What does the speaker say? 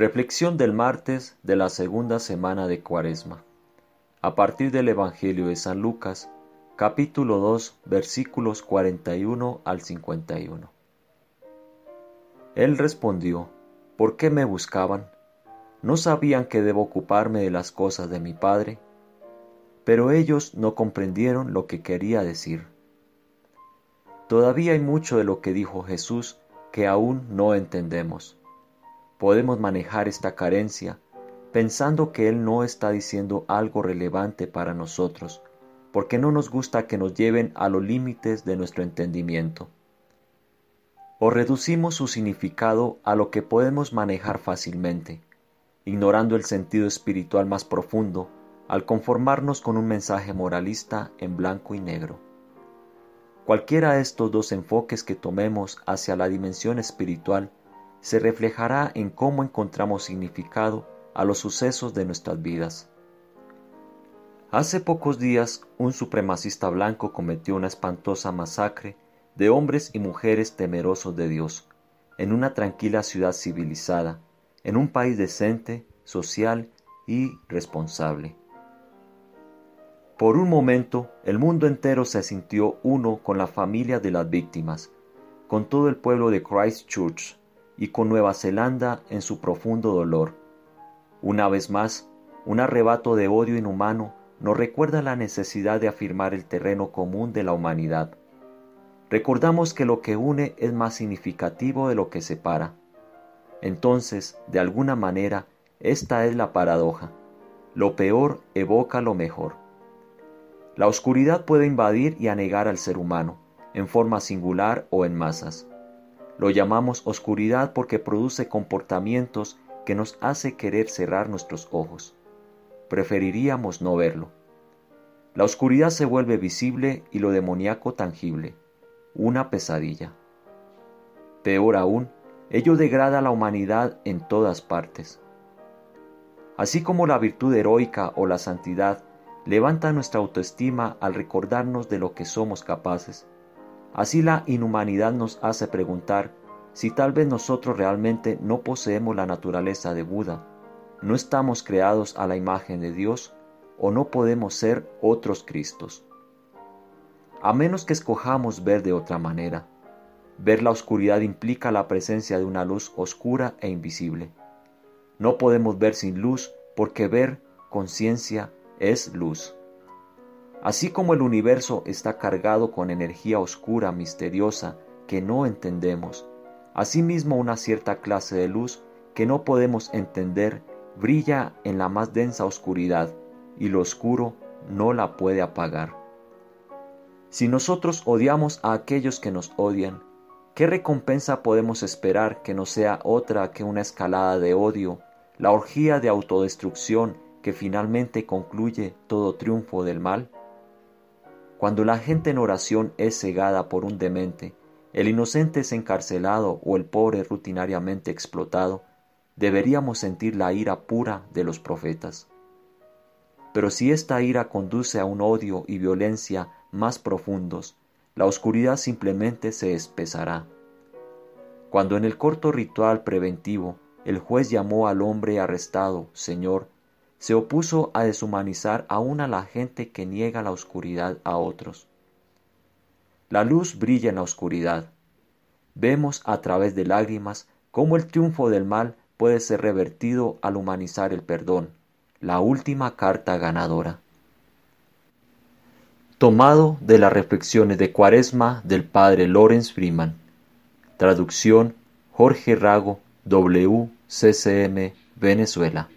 Reflexión del martes de la segunda semana de Cuaresma. A partir del Evangelio de San Lucas, capítulo 2, versículos 41 al 51. Él respondió, ¿por qué me buscaban? ¿No sabían que debo ocuparme de las cosas de mi Padre? Pero ellos no comprendieron lo que quería decir. Todavía hay mucho de lo que dijo Jesús que aún no entendemos. Podemos manejar esta carencia pensando que Él no está diciendo algo relevante para nosotros, porque no nos gusta que nos lleven a los límites de nuestro entendimiento. O reducimos su significado a lo que podemos manejar fácilmente, ignorando el sentido espiritual más profundo al conformarnos con un mensaje moralista en blanco y negro. Cualquiera de estos dos enfoques que tomemos hacia la dimensión espiritual se reflejará en cómo encontramos significado a los sucesos de nuestras vidas. Hace pocos días un supremacista blanco cometió una espantosa masacre de hombres y mujeres temerosos de Dios, en una tranquila ciudad civilizada, en un país decente, social y responsable. Por un momento, el mundo entero se sintió uno con la familia de las víctimas, con todo el pueblo de Christchurch y con Nueva Zelanda en su profundo dolor. Una vez más, un arrebato de odio inhumano nos recuerda la necesidad de afirmar el terreno común de la humanidad. Recordamos que lo que une es más significativo de lo que separa. Entonces, de alguna manera, esta es la paradoja. Lo peor evoca lo mejor. La oscuridad puede invadir y anegar al ser humano, en forma singular o en masas. Lo llamamos oscuridad porque produce comportamientos que nos hace querer cerrar nuestros ojos. Preferiríamos no verlo. La oscuridad se vuelve visible y lo demoníaco tangible, una pesadilla. Peor aún, ello degrada a la humanidad en todas partes. Así como la virtud heroica o la santidad levanta nuestra autoestima al recordarnos de lo que somos capaces. Así la inhumanidad nos hace preguntar si tal vez nosotros realmente no poseemos la naturaleza de Buda, no estamos creados a la imagen de Dios o no podemos ser otros Cristos. A menos que escojamos ver de otra manera. Ver la oscuridad implica la presencia de una luz oscura e invisible. No podemos ver sin luz porque ver, conciencia, es luz. Así como el universo está cargado con energía oscura, misteriosa, que no entendemos, asimismo una cierta clase de luz que no podemos entender brilla en la más densa oscuridad y lo oscuro no la puede apagar. Si nosotros odiamos a aquellos que nos odian, ¿qué recompensa podemos esperar que no sea otra que una escalada de odio, la orgía de autodestrucción que finalmente concluye todo triunfo del mal? Cuando la gente en oración es cegada por un demente, el inocente es encarcelado o el pobre rutinariamente explotado, deberíamos sentir la ira pura de los profetas. Pero si esta ira conduce a un odio y violencia más profundos, la oscuridad simplemente se espesará. Cuando en el corto ritual preventivo el juez llamó al hombre arrestado Señor, se opuso a deshumanizar aún a la gente que niega la oscuridad a otros. La luz brilla en la oscuridad. Vemos a través de lágrimas cómo el triunfo del mal puede ser revertido al humanizar el perdón, la última carta ganadora. Tomado de las reflexiones de Cuaresma del padre Lorenz Freeman. Traducción Jorge Rago, WCCM, Venezuela.